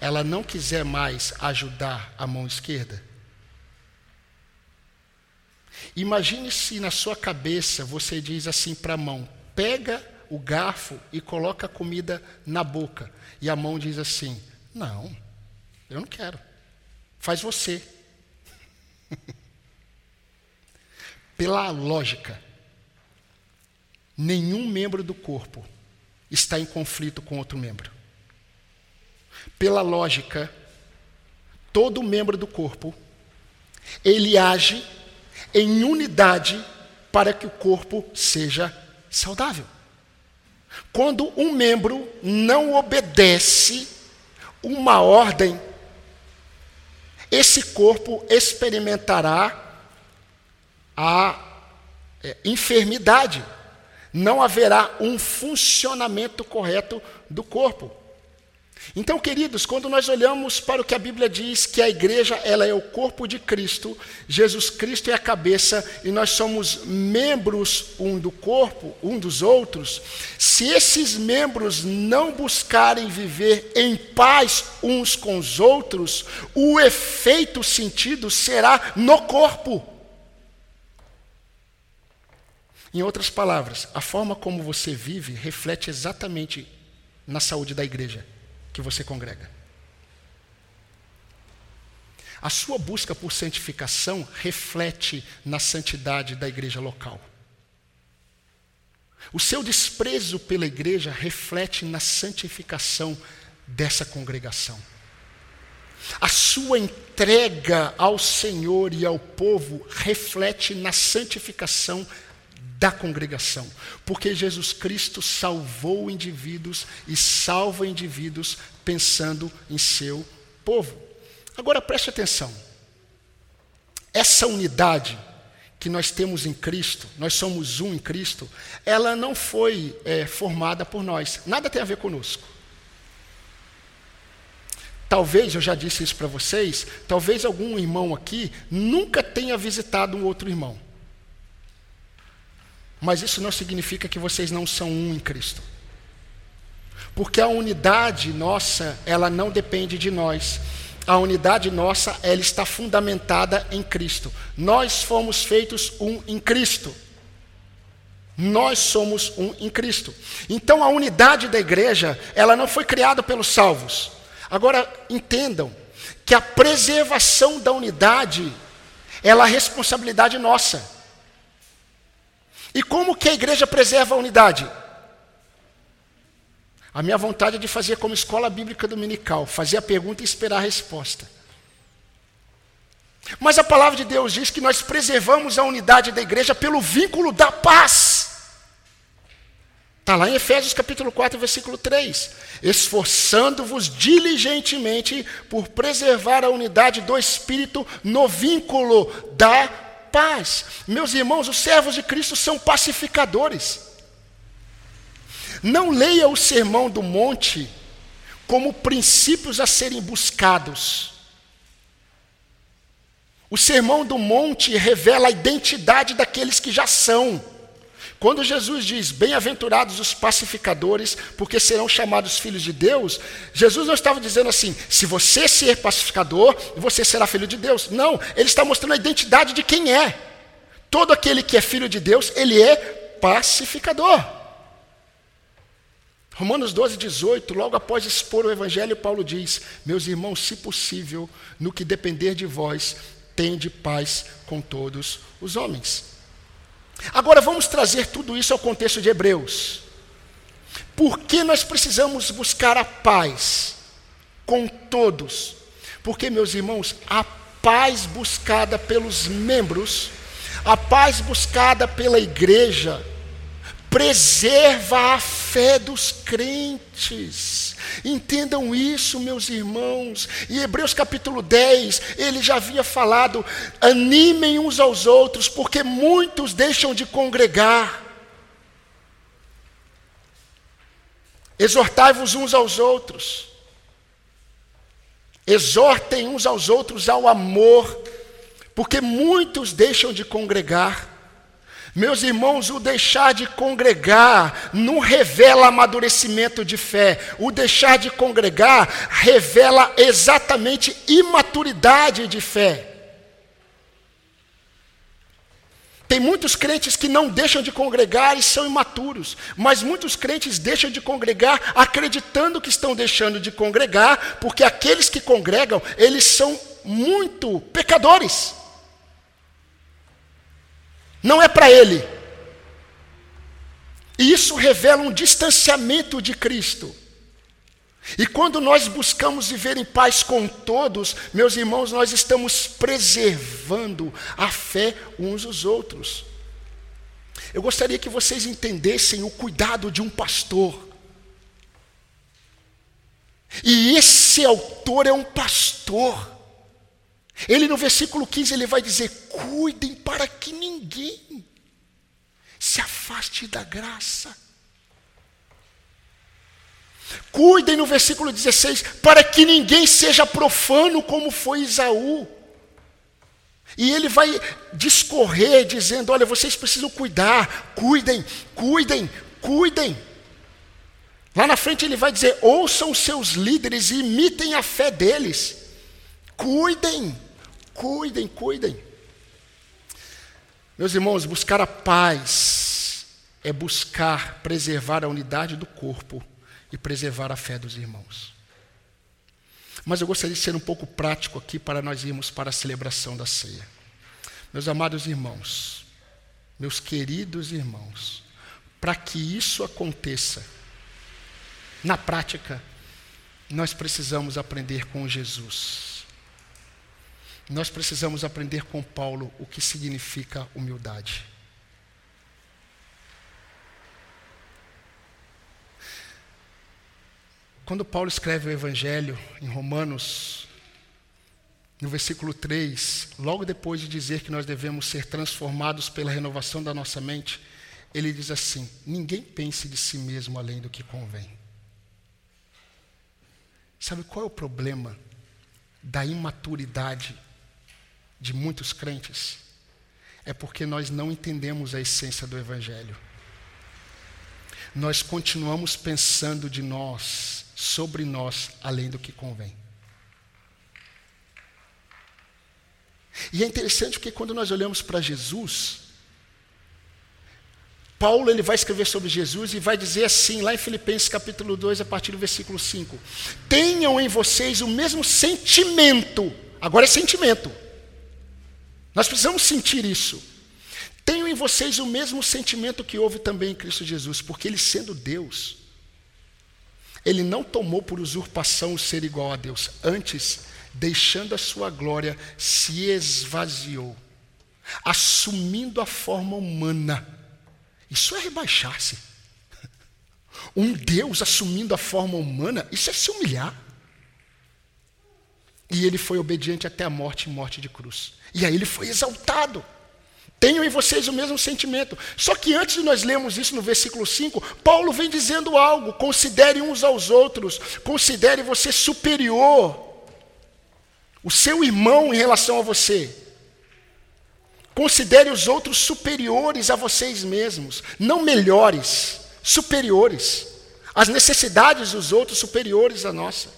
ela não quiser mais ajudar a mão esquerda. Imagine se na sua cabeça você diz assim para a mão: pega o garfo e coloca a comida na boca. E a mão diz assim: não, eu não quero. Faz você. [laughs] Pela lógica, nenhum membro do corpo está em conflito com outro membro. Pela lógica, todo membro do corpo ele age em unidade para que o corpo seja saudável. Quando um membro não obedece uma ordem esse corpo experimentará a é, enfermidade. Não haverá um funcionamento correto do corpo. Então, queridos, quando nós olhamos para o que a Bíblia diz que a igreja ela é o corpo de Cristo, Jesus Cristo é a cabeça e nós somos membros um do corpo, um dos outros, se esses membros não buscarem viver em paz uns com os outros, o efeito sentido será no corpo. Em outras palavras, a forma como você vive reflete exatamente na saúde da igreja que você congrega. A sua busca por santificação reflete na santidade da igreja local. O seu desprezo pela igreja reflete na santificação dessa congregação. A sua entrega ao Senhor e ao povo reflete na santificação da congregação, porque Jesus Cristo salvou indivíduos e salva indivíduos pensando em seu povo. Agora preste atenção. Essa unidade que nós temos em Cristo, nós somos um em Cristo, ela não foi é, formada por nós, nada tem a ver conosco. Talvez, eu já disse isso para vocês, talvez algum irmão aqui nunca tenha visitado um outro irmão. Mas isso não significa que vocês não são um em Cristo. Porque a unidade nossa, ela não depende de nós. A unidade nossa, ela está fundamentada em Cristo. Nós fomos feitos um em Cristo. Nós somos um em Cristo. Então a unidade da igreja, ela não foi criada pelos salvos. Agora entendam que a preservação da unidade ela é responsabilidade nossa. E como que a igreja preserva a unidade? A minha vontade é de fazer como escola bíblica dominical, fazer a pergunta e esperar a resposta. Mas a palavra de Deus diz que nós preservamos a unidade da igreja pelo vínculo da paz. Está lá em Efésios capítulo 4, versículo 3. Esforçando-vos diligentemente por preservar a unidade do Espírito no vínculo da paz. Meus irmãos, os servos de Cristo são pacificadores. Não leia o sermão do monte como princípios a serem buscados. O sermão do monte revela a identidade daqueles que já são. Quando Jesus diz, bem-aventurados os pacificadores, porque serão chamados filhos de Deus, Jesus não estava dizendo assim, se você ser pacificador, você será filho de Deus. Não, ele está mostrando a identidade de quem é. Todo aquele que é filho de Deus, ele é pacificador. Romanos 12, 18, logo após expor o Evangelho, Paulo diz: Meus irmãos, se possível, no que depender de vós, tende paz com todos os homens. Agora vamos trazer tudo isso ao contexto de Hebreus. Por que nós precisamos buscar a paz com todos? Porque, meus irmãos, a paz buscada pelos membros, a paz buscada pela igreja, preserva a fé dos crentes. Entendam isso, meus irmãos. Em Hebreus capítulo 10, ele já havia falado: animem uns aos outros, porque muitos deixam de congregar. Exortai-vos uns aos outros. Exortem uns aos outros ao amor, porque muitos deixam de congregar. Meus irmãos, o deixar de congregar não revela amadurecimento de fé. O deixar de congregar revela exatamente imaturidade de fé. Tem muitos crentes que não deixam de congregar e são imaturos, mas muitos crentes deixam de congregar acreditando que estão deixando de congregar, porque aqueles que congregam, eles são muito pecadores não é para ele. E isso revela um distanciamento de Cristo. E quando nós buscamos viver em paz com todos, meus irmãos, nós estamos preservando a fé uns dos outros. Eu gostaria que vocês entendessem o cuidado de um pastor. E esse autor é um pastor. Ele no versículo 15 ele vai dizer: "Cuidem para que ninguém se afaste da graça". Cuidem no versículo 16 para que ninguém seja profano como foi Isaú. E ele vai discorrer dizendo: "Olha, vocês precisam cuidar, cuidem, cuidem, cuidem". Lá na frente ele vai dizer: "Ouçam seus líderes e imitem a fé deles". Cuidem. Cuidem, cuidem. Meus irmãos, buscar a paz é buscar preservar a unidade do corpo e preservar a fé dos irmãos. Mas eu gostaria de ser um pouco prático aqui para nós irmos para a celebração da ceia. Meus amados irmãos, meus queridos irmãos, para que isso aconteça, na prática, nós precisamos aprender com Jesus. Nós precisamos aprender com Paulo o que significa humildade. Quando Paulo escreve o Evangelho em Romanos, no versículo 3, logo depois de dizer que nós devemos ser transformados pela renovação da nossa mente, ele diz assim: ninguém pense de si mesmo além do que convém. Sabe qual é o problema da imaturidade de muitos crentes é porque nós não entendemos a essência do Evangelho. Nós continuamos pensando de nós, sobre nós, além do que convém. E é interessante porque quando nós olhamos para Jesus, Paulo ele vai escrever sobre Jesus e vai dizer assim, lá em Filipenses capítulo 2, a partir do versículo 5: Tenham em vocês o mesmo sentimento, agora é sentimento Nós precisamos sentir isso. Tenho em vocês o mesmo sentimento que houve também em Cristo Jesus, porque ele, sendo Deus, ele não tomou por usurpação o ser igual a Deus, antes, deixando a sua glória, se esvaziou, assumindo a forma humana. Isso é rebaixar-se. [laughs] Um Deus assumindo a forma humana, isso é se humilhar. E ele foi obediente até a morte e morte de cruz. E aí ele foi exaltado. Tenho em vocês o mesmo sentimento. Só que antes de nós lermos isso no versículo 5, Paulo vem dizendo algo: considere uns aos outros, considere você superior, o seu irmão em relação a você. Considere os outros superiores a vocês mesmos, não melhores, superiores. As necessidades dos outros superiores à nossa.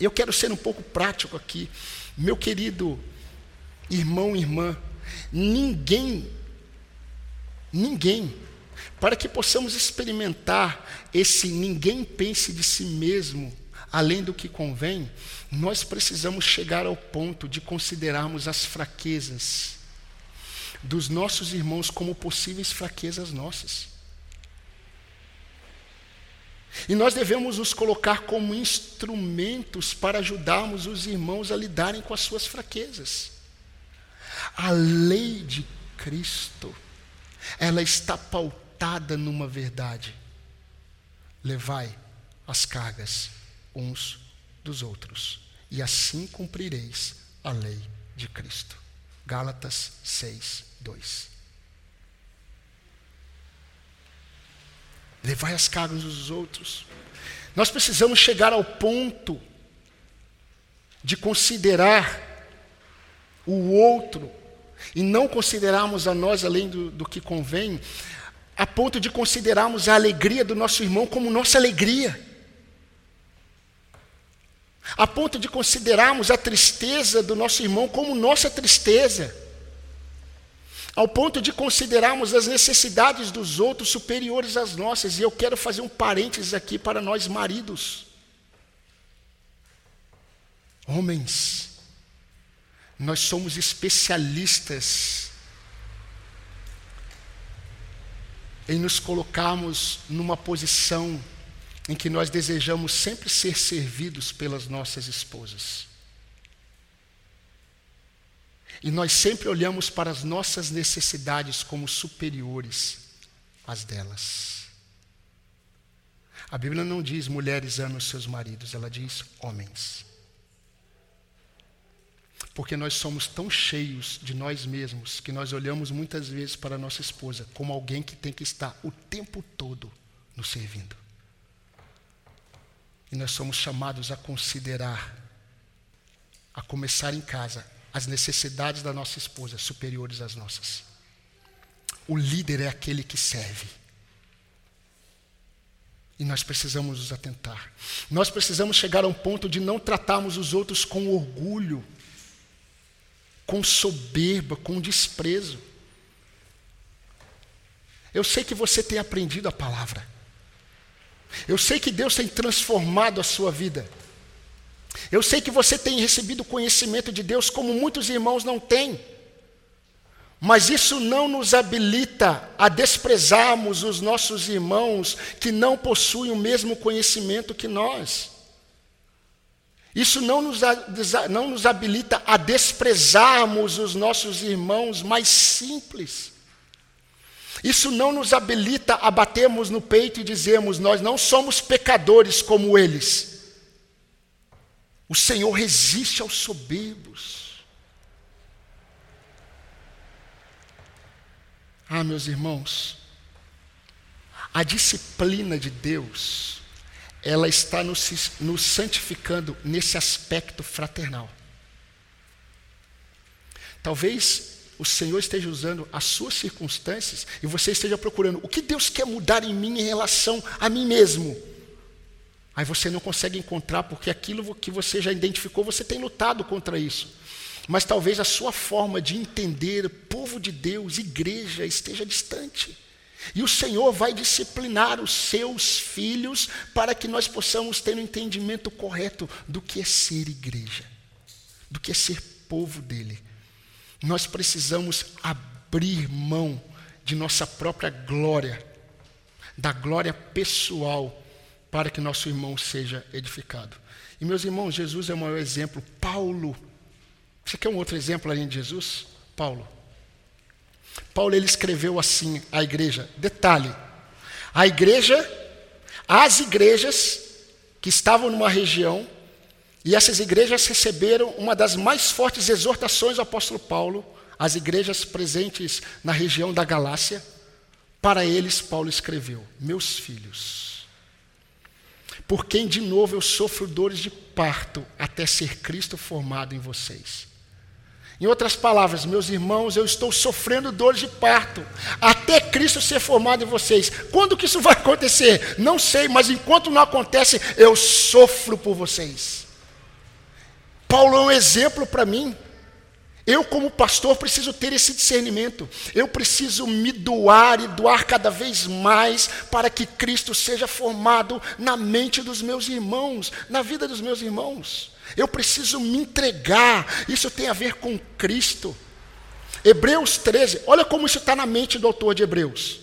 Eu quero ser um pouco prático aqui. Meu querido irmão irmã, ninguém, ninguém, para que possamos experimentar esse ninguém pense de si mesmo além do que convém, nós precisamos chegar ao ponto de considerarmos as fraquezas dos nossos irmãos como possíveis fraquezas nossas. E nós devemos nos colocar como instrumentos para ajudarmos os irmãos a lidarem com as suas fraquezas. A lei de Cristo, ela está pautada numa verdade. Levai as cargas uns dos outros, e assim cumprireis a lei de Cristo. Gálatas 6, 2. Levai as cargas dos outros. Nós precisamos chegar ao ponto de considerar o outro e não considerarmos a nós além do, do que convém, a ponto de considerarmos a alegria do nosso irmão como nossa alegria a ponto de considerarmos a tristeza do nosso irmão como nossa tristeza, ao ponto de considerarmos as necessidades dos outros superiores às nossas, e eu quero fazer um parênteses aqui para nós maridos. Homens, nós somos especialistas em nos colocarmos numa posição em que nós desejamos sempre ser servidos pelas nossas esposas. E nós sempre olhamos para as nossas necessidades como superiores às delas. A Bíblia não diz mulheres amem os seus maridos, ela diz homens. Porque nós somos tão cheios de nós mesmos que nós olhamos muitas vezes para a nossa esposa como alguém que tem que estar o tempo todo nos servindo. E nós somos chamados a considerar, a começar em casa, as necessidades da nossa esposa superiores às nossas. O líder é aquele que serve. E nós precisamos nos atentar. Nós precisamos chegar a um ponto de não tratarmos os outros com orgulho, com soberba, com desprezo. Eu sei que você tem aprendido a palavra. Eu sei que Deus tem transformado a sua vida. Eu sei que você tem recebido conhecimento de Deus como muitos irmãos não têm. Mas isso não nos habilita a desprezarmos os nossos irmãos que não possuem o mesmo conhecimento que nós. Isso não nos, não nos habilita a desprezarmos os nossos irmãos mais simples. Isso não nos habilita a batermos no peito e dizermos: nós não somos pecadores como eles. O Senhor resiste aos soberbos. Ah, meus irmãos, a disciplina de Deus, ela está nos, nos santificando nesse aspecto fraternal. Talvez o Senhor esteja usando as suas circunstâncias e você esteja procurando o que Deus quer mudar em mim em relação a mim mesmo. Aí você não consegue encontrar, porque aquilo que você já identificou, você tem lutado contra isso. Mas talvez a sua forma de entender povo de Deus, igreja, esteja distante. E o Senhor vai disciplinar os seus filhos para que nós possamos ter um entendimento correto do que é ser igreja, do que é ser povo dele Nós precisamos abrir mão de nossa própria glória, da glória pessoal, para que nosso irmão seja edificado. E meus irmãos, Jesus é o maior exemplo. Paulo, você quer um outro exemplo além de Jesus? Paulo. Paulo ele escreveu assim à igreja. Detalhe: a igreja, as igrejas que estavam numa região, e essas igrejas receberam uma das mais fortes exortações do apóstolo Paulo, as igrejas presentes na região da Galácia. Para eles, Paulo escreveu: Meus filhos, por quem de novo eu sofro dores de parto até ser Cristo formado em vocês. Em outras palavras, meus irmãos, eu estou sofrendo dores de parto, até Cristo ser formado em vocês. Quando que isso vai acontecer? Não sei, mas enquanto não acontece, eu sofro por vocês. Paulo é um exemplo para mim. Eu, como pastor, preciso ter esse discernimento. Eu preciso me doar e doar cada vez mais para que Cristo seja formado na mente dos meus irmãos, na vida dos meus irmãos. Eu preciso me entregar. Isso tem a ver com Cristo. Hebreus 13, olha como isso está na mente do autor de Hebreus.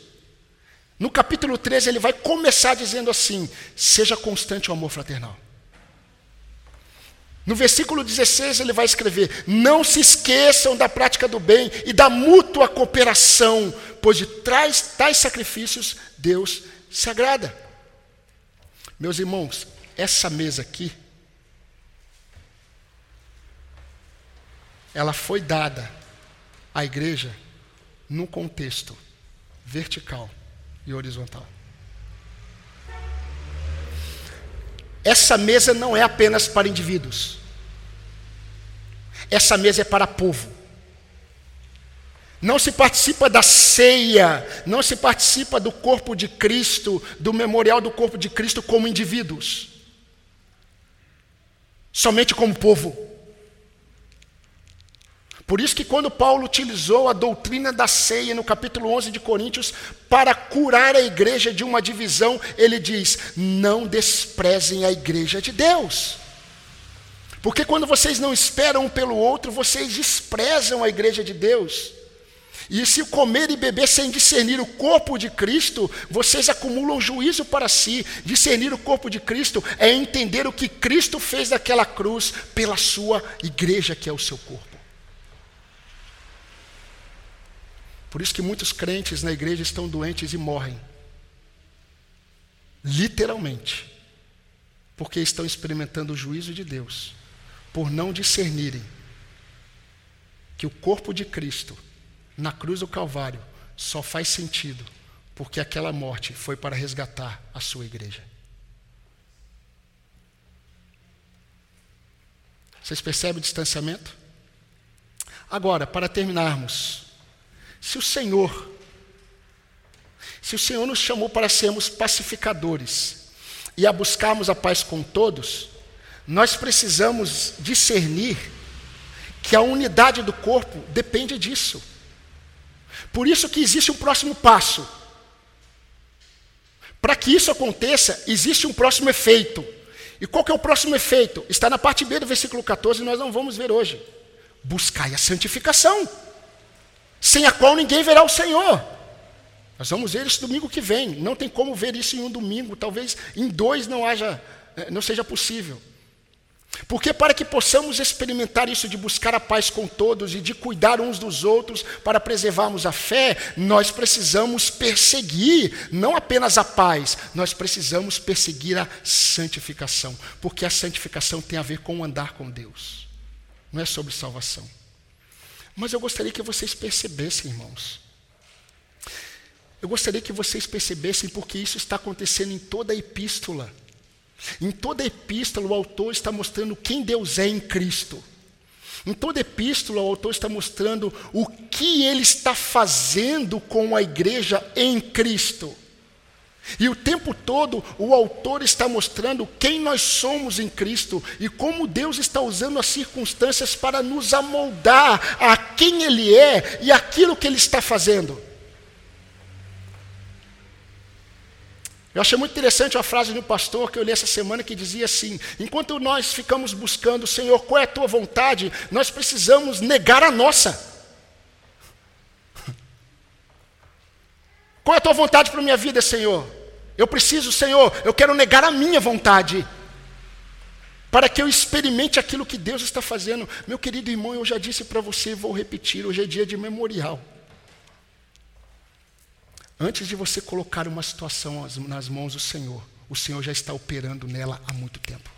No capítulo 13, ele vai começar dizendo assim: seja constante o amor fraternal. No versículo 16 ele vai escrever: Não se esqueçam da prática do bem e da mútua cooperação, pois de trás tais sacrifícios Deus se agrada. Meus irmãos, essa mesa aqui, ela foi dada à igreja num contexto vertical e horizontal. Essa mesa não é apenas para indivíduos. Essa mesa é para povo. Não se participa da ceia, não se participa do corpo de Cristo, do memorial do corpo de Cristo como indivíduos. Somente como povo. Por isso que quando Paulo utilizou a doutrina da ceia no capítulo 11 de Coríntios para curar a igreja de uma divisão, ele diz: "Não desprezem a igreja de Deus". Porque quando vocês não esperam um pelo outro, vocês desprezam a igreja de Deus. E se comer e beber sem discernir o corpo de Cristo, vocês acumulam juízo para si. Discernir o corpo de Cristo é entender o que Cristo fez naquela cruz pela sua igreja, que é o seu corpo. Por isso que muitos crentes na igreja estão doentes e morrem. Literalmente. Porque estão experimentando o juízo de Deus, por não discernirem que o corpo de Cristo, na cruz do Calvário, só faz sentido porque aquela morte foi para resgatar a sua igreja. Vocês percebem o distanciamento? Agora, para terminarmos, se o Senhor, se o Senhor nos chamou para sermos pacificadores e a buscarmos a paz com todos, nós precisamos discernir que a unidade do corpo depende disso. Por isso que existe um próximo passo. Para que isso aconteça, existe um próximo efeito. E qual que é o próximo efeito? Está na parte B do versículo 14, e nós não vamos ver hoje. Buscai a santificação sem a qual ninguém verá o Senhor. Nós vamos ver isso domingo que vem. Não tem como ver isso em um domingo, talvez em dois não haja, eh, não seja possível. Porque para que possamos experimentar isso de buscar a paz com todos e de cuidar uns dos outros para preservarmos a fé, nós precisamos perseguir não apenas a paz, nós precisamos perseguir a santificação, porque a santificação tem a ver com andar com Deus. Não é sobre salvação. Mas eu gostaria que vocês percebessem, irmãos. Eu gostaria que vocês percebessem porque isso está acontecendo em toda a epístola. Em toda a epístola, o autor está mostrando quem Deus é em Cristo. Em toda a epístola, o autor está mostrando o que ele está fazendo com a igreja em Cristo. E o tempo todo o autor está mostrando quem nós somos em Cristo e como Deus está usando as circunstâncias para nos amoldar a quem Ele é e aquilo que Ele está fazendo. Eu achei muito interessante a frase do pastor que eu li essa semana que dizia assim: enquanto nós ficamos buscando, Senhor, qual é a tua vontade, nós precisamos negar a nossa. Qual é a tua vontade para a minha vida, Senhor? Eu preciso, Senhor, eu quero negar a minha vontade. Para que eu experimente aquilo que Deus está fazendo. Meu querido irmão, eu já disse para você e vou repetir: hoje é dia de memorial. Antes de você colocar uma situação nas mãos do Senhor, o Senhor já está operando nela há muito tempo.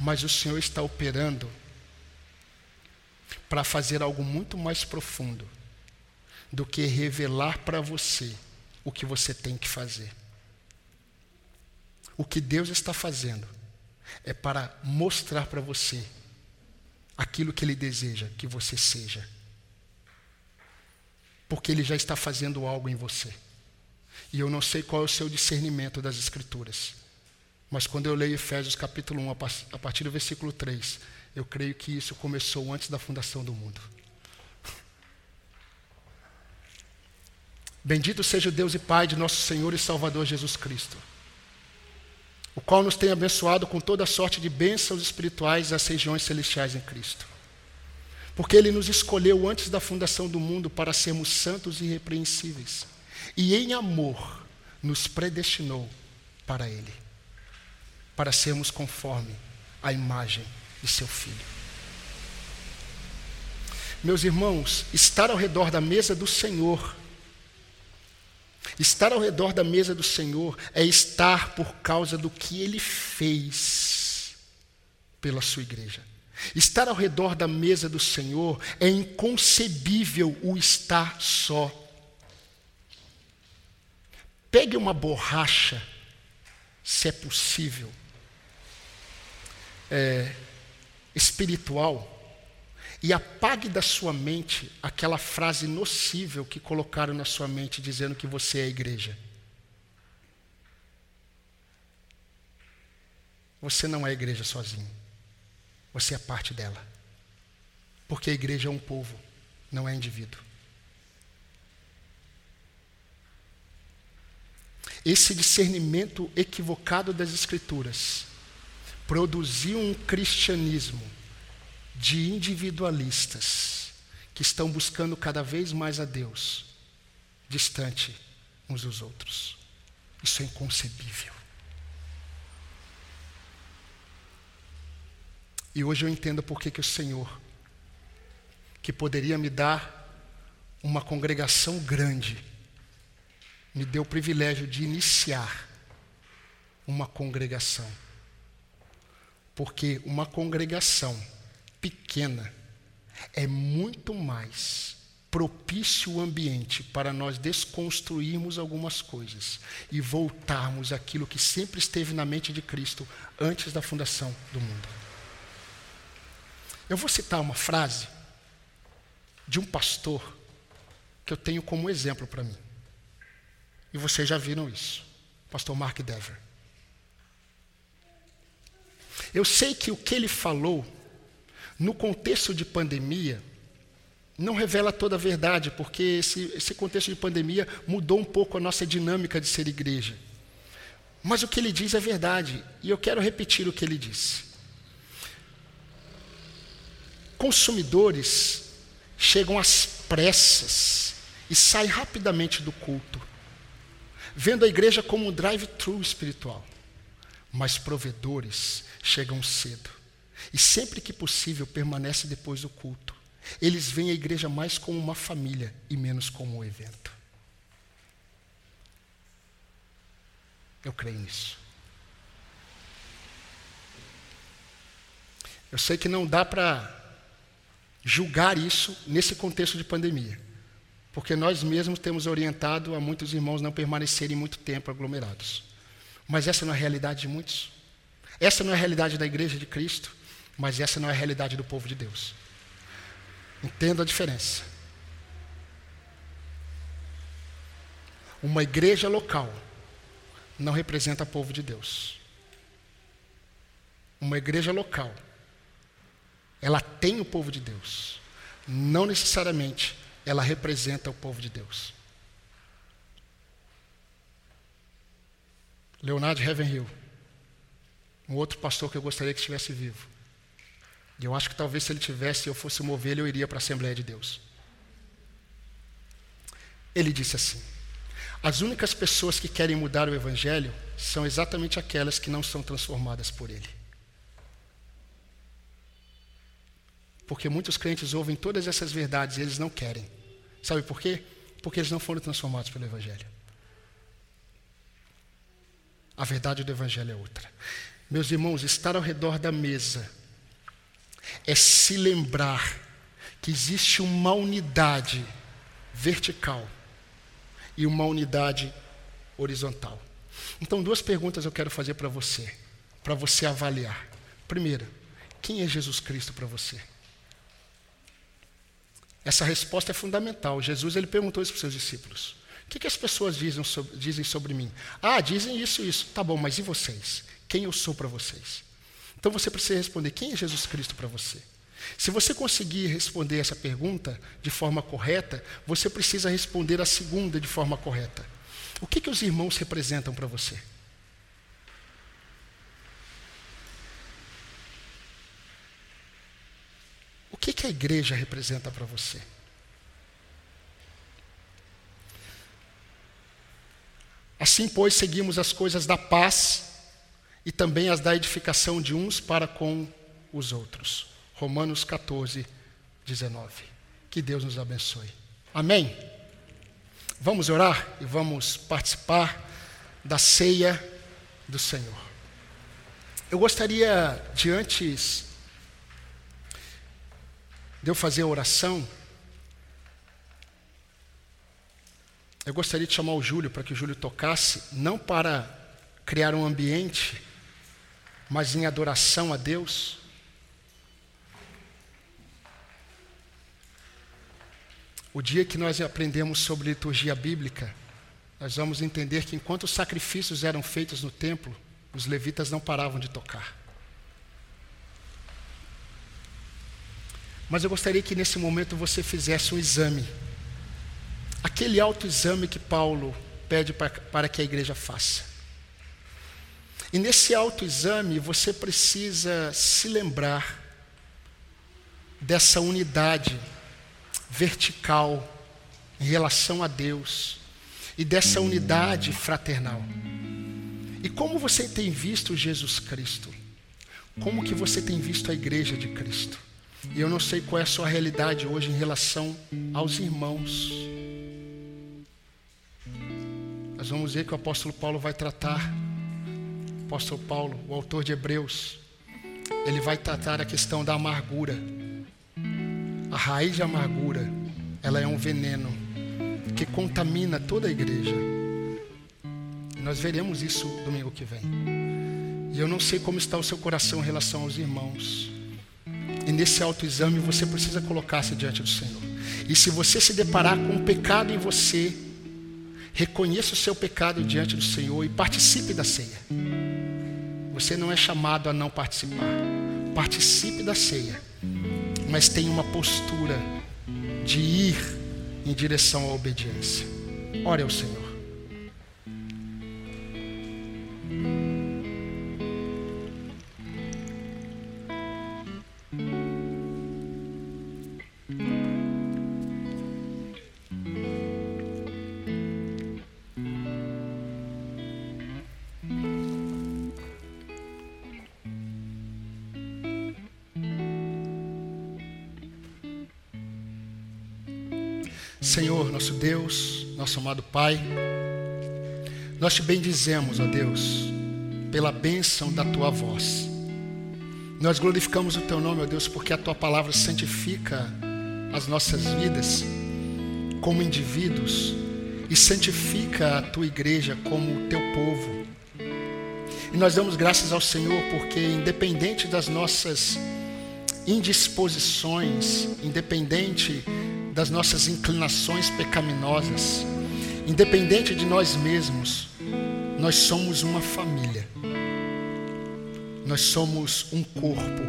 Mas o Senhor está operando para fazer algo muito mais profundo do que revelar para você o que você tem que fazer. O que Deus está fazendo é para mostrar para você aquilo que Ele deseja que você seja. Porque Ele já está fazendo algo em você. E eu não sei qual é o seu discernimento das Escrituras. Mas quando eu leio Efésios capítulo 1, a partir do versículo 3, eu creio que isso começou antes da fundação do mundo. Bendito seja o Deus e Pai de nosso Senhor e Salvador Jesus Cristo, o qual nos tem abençoado com toda sorte de bênçãos espirituais nas regiões celestiais em Cristo. Porque Ele nos escolheu antes da fundação do mundo para sermos santos e irrepreensíveis, e em amor nos predestinou para Ele, para sermos conforme a imagem de seu filho. Meus irmãos, estar ao redor da mesa do Senhor, estar ao redor da mesa do Senhor é estar por causa do que Ele fez pela sua igreja. Estar ao redor da mesa do Senhor é inconcebível o estar só. Pegue uma borracha, se é possível, é, espiritual e apague da sua mente aquela frase nocível que colocaram na sua mente dizendo que você é a igreja. Você não é a igreja sozinho. Você é parte dela. Porque a igreja é um povo, não é indivíduo. Esse discernimento equivocado das Escrituras produziu um cristianismo de individualistas que estão buscando cada vez mais a Deus, distante uns dos outros. Isso é inconcebível. E hoje eu entendo por que, o Senhor, que poderia me dar uma congregação grande, me deu o privilégio de iniciar uma congregação porque uma congregação pequena é muito mais propício o ambiente para nós desconstruirmos algumas coisas e voltarmos àquilo que sempre esteve na mente de Cristo antes da fundação do mundo. Eu vou citar uma frase de um pastor que eu tenho como exemplo para mim. E vocês já viram isso. Pastor Mark Dever. Eu sei que o que ele falou, no contexto de pandemia, não revela toda a verdade, porque esse, esse contexto de pandemia mudou um pouco a nossa dinâmica de ser igreja. Mas o que ele diz é verdade, e eu quero repetir o que ele disse. Consumidores chegam às pressas e saem rapidamente do culto, vendo a igreja como um drive-thru espiritual. Mas provedores chegam cedo. E sempre que possível permanece depois do culto. Eles veem a igreja mais como uma família e menos como um evento. Eu creio nisso. Eu sei que não dá para julgar isso nesse contexto de pandemia, porque nós mesmos temos orientado a muitos irmãos não permanecerem muito tempo aglomerados. Mas essa não é a realidade de muitos. Essa não é a realidade da igreja de Cristo, mas essa não é a realidade do povo de Deus. Entenda a diferença. Uma igreja local não representa o povo de Deus. Uma igreja local, ela tem o povo de Deus. Não necessariamente ela representa o povo de Deus. Leonardo Ravenhill um outro pastor que eu gostaria que estivesse vivo. E eu acho que talvez se ele tivesse, eu fosse uma ovelha, eu iria para a Assembleia de Deus. Ele disse assim: As únicas pessoas que querem mudar o Evangelho são exatamente aquelas que não são transformadas por ele. Porque muitos crentes ouvem todas essas verdades e eles não querem. Sabe por quê? Porque eles não foram transformados pelo Evangelho. A verdade do Evangelho é outra. Meus irmãos, estar ao redor da mesa é se lembrar que existe uma unidade vertical e uma unidade horizontal. Então, duas perguntas eu quero fazer para você, para você avaliar. Primeira, quem é Jesus Cristo para você? Essa resposta é fundamental. Jesus ele perguntou isso para os seus discípulos. Que, que as pessoas dizem sobre, dizem sobre mim? Ah, dizem isso, isso. Tá bom, mas e vocês? Quem eu sou para vocês? Então você precisa responder: quem é Jesus Cristo para você? Se você conseguir responder essa pergunta de forma correta, você precisa responder a segunda de forma correta. O que, que os irmãos representam para você? O que, que a igreja representa para você? Assim, pois, seguimos as coisas da paz e também as da edificação de uns para com os outros. Romanos 14, 19. Que Deus nos abençoe. Amém? Vamos orar e vamos participar da ceia do Senhor. Eu gostaria de antes de eu fazer a oração, eu gostaria de chamar o Júlio para que o Júlio tocasse, não para criar um ambiente, mas em adoração a Deus. O dia que nós aprendemos sobre liturgia bíblica, nós vamos entender que enquanto os sacrifícios eram feitos no templo, os levitas não paravam de tocar. Mas eu gostaria que nesse momento você fizesse um exame. Aquele autoexame que Paulo pede para, para que a igreja faça. E nesse autoexame você precisa se lembrar dessa unidade vertical em relação a Deus e dessa unidade fraternal. E como você tem visto Jesus Cristo? Como que você tem visto a igreja de Cristo? E eu não sei qual é a sua realidade hoje em relação aos irmãos. Nós vamos ver que o apóstolo Paulo vai tratar, o apóstolo Paulo, o autor de Hebreus, ele vai tratar a questão da amargura. A raiz de amargura, ela é um veneno que contamina toda a igreja. Nós veremos isso domingo que vem. E eu não sei como está o seu coração em relação aos irmãos. E nesse autoexame você precisa colocar-se diante do Senhor. E se você se deparar com um pecado em você, reconheça o seu pecado diante do Senhor e participe da ceia. Você não é chamado a não participar. Participe da ceia mas tem uma postura de ir em direção à obediência. Ore ao. Senhor, nosso amado Pai, nós te bendizemos, ó Deus, pela bênção da tua voz. Nós glorificamos o teu nome, ó Deus, porque a tua palavra santifica as nossas vidas como indivíduos e santifica a tua igreja como o teu povo. E nós damos graças ao Senhor porque, independente das nossas indisposições, independente das nossas inclinações pecaminosas, independente de nós mesmos, nós somos uma família. Nós somos um corpo.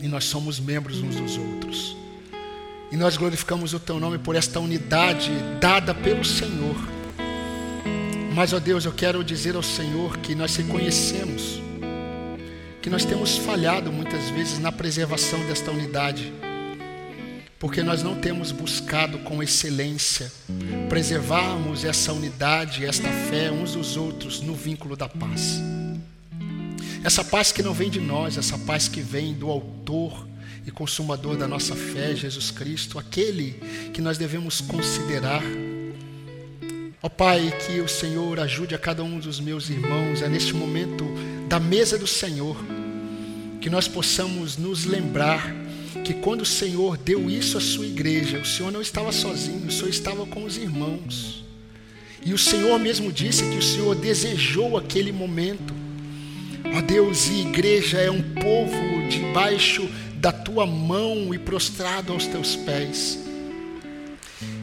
E nós somos membros uns dos outros. E nós glorificamos o teu nome por esta unidade dada pelo Senhor. Mas, ó Deus, eu quero dizer ao Senhor que nós reconhecemos que nós temos falhado muitas vezes na preservação desta unidade porque nós não temos buscado com excelência preservarmos essa unidade, esta fé uns dos outros no vínculo da paz. Essa paz que não vem de nós, essa paz que vem do Autor e Consumador da nossa fé, Jesus Cristo, aquele que nós devemos considerar. Ó Pai, que o Senhor ajude a cada um dos meus irmãos a neste momento da mesa do Senhor, que nós possamos nos lembrar que quando o Senhor deu isso à sua igreja, o Senhor não estava sozinho, o Senhor estava com os irmãos. E o Senhor mesmo disse que o Senhor desejou aquele momento. Ó Deus, e igreja é um povo debaixo da tua mão e prostrado aos teus pés.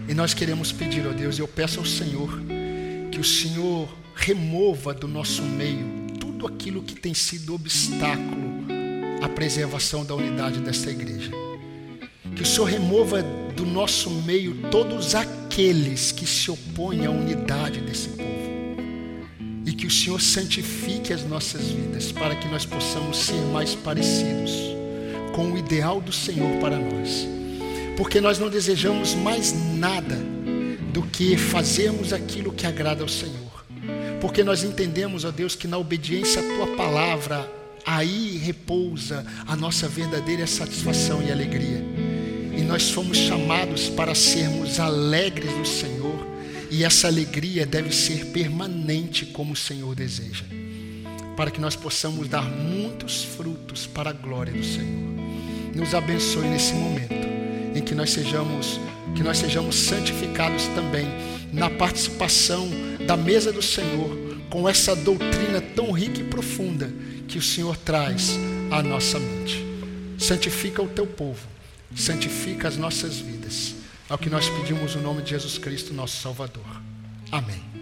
E nós queremos pedir, ó Deus, eu peço ao Senhor que o Senhor remova do nosso meio tudo aquilo que tem sido obstáculo à preservação da unidade desta igreja. Que o Senhor remova do nosso meio todos aqueles que se opõem à unidade desse povo. E que o Senhor santifique as nossas vidas para que nós possamos ser mais parecidos com o ideal do Senhor para nós. Porque nós não desejamos mais nada do que fazermos aquilo que agrada ao Senhor. Porque nós entendemos, ó Deus, que na obediência à tua palavra, aí repousa a nossa verdadeira satisfação e alegria. E nós fomos chamados para sermos alegres no Senhor, e essa alegria deve ser permanente como o Senhor deseja, para que nós possamos dar muitos frutos para a glória do Senhor. Nos abençoe nesse momento em que nós sejamos que nós sejamos santificados também na participação da mesa do Senhor com essa doutrina tão rica e profunda que o Senhor traz à nossa mente. Santifica o teu povo, santifica as nossas vidas. É o que nós pedimos no nome de Jesus Cristo, nosso Salvador. Amém.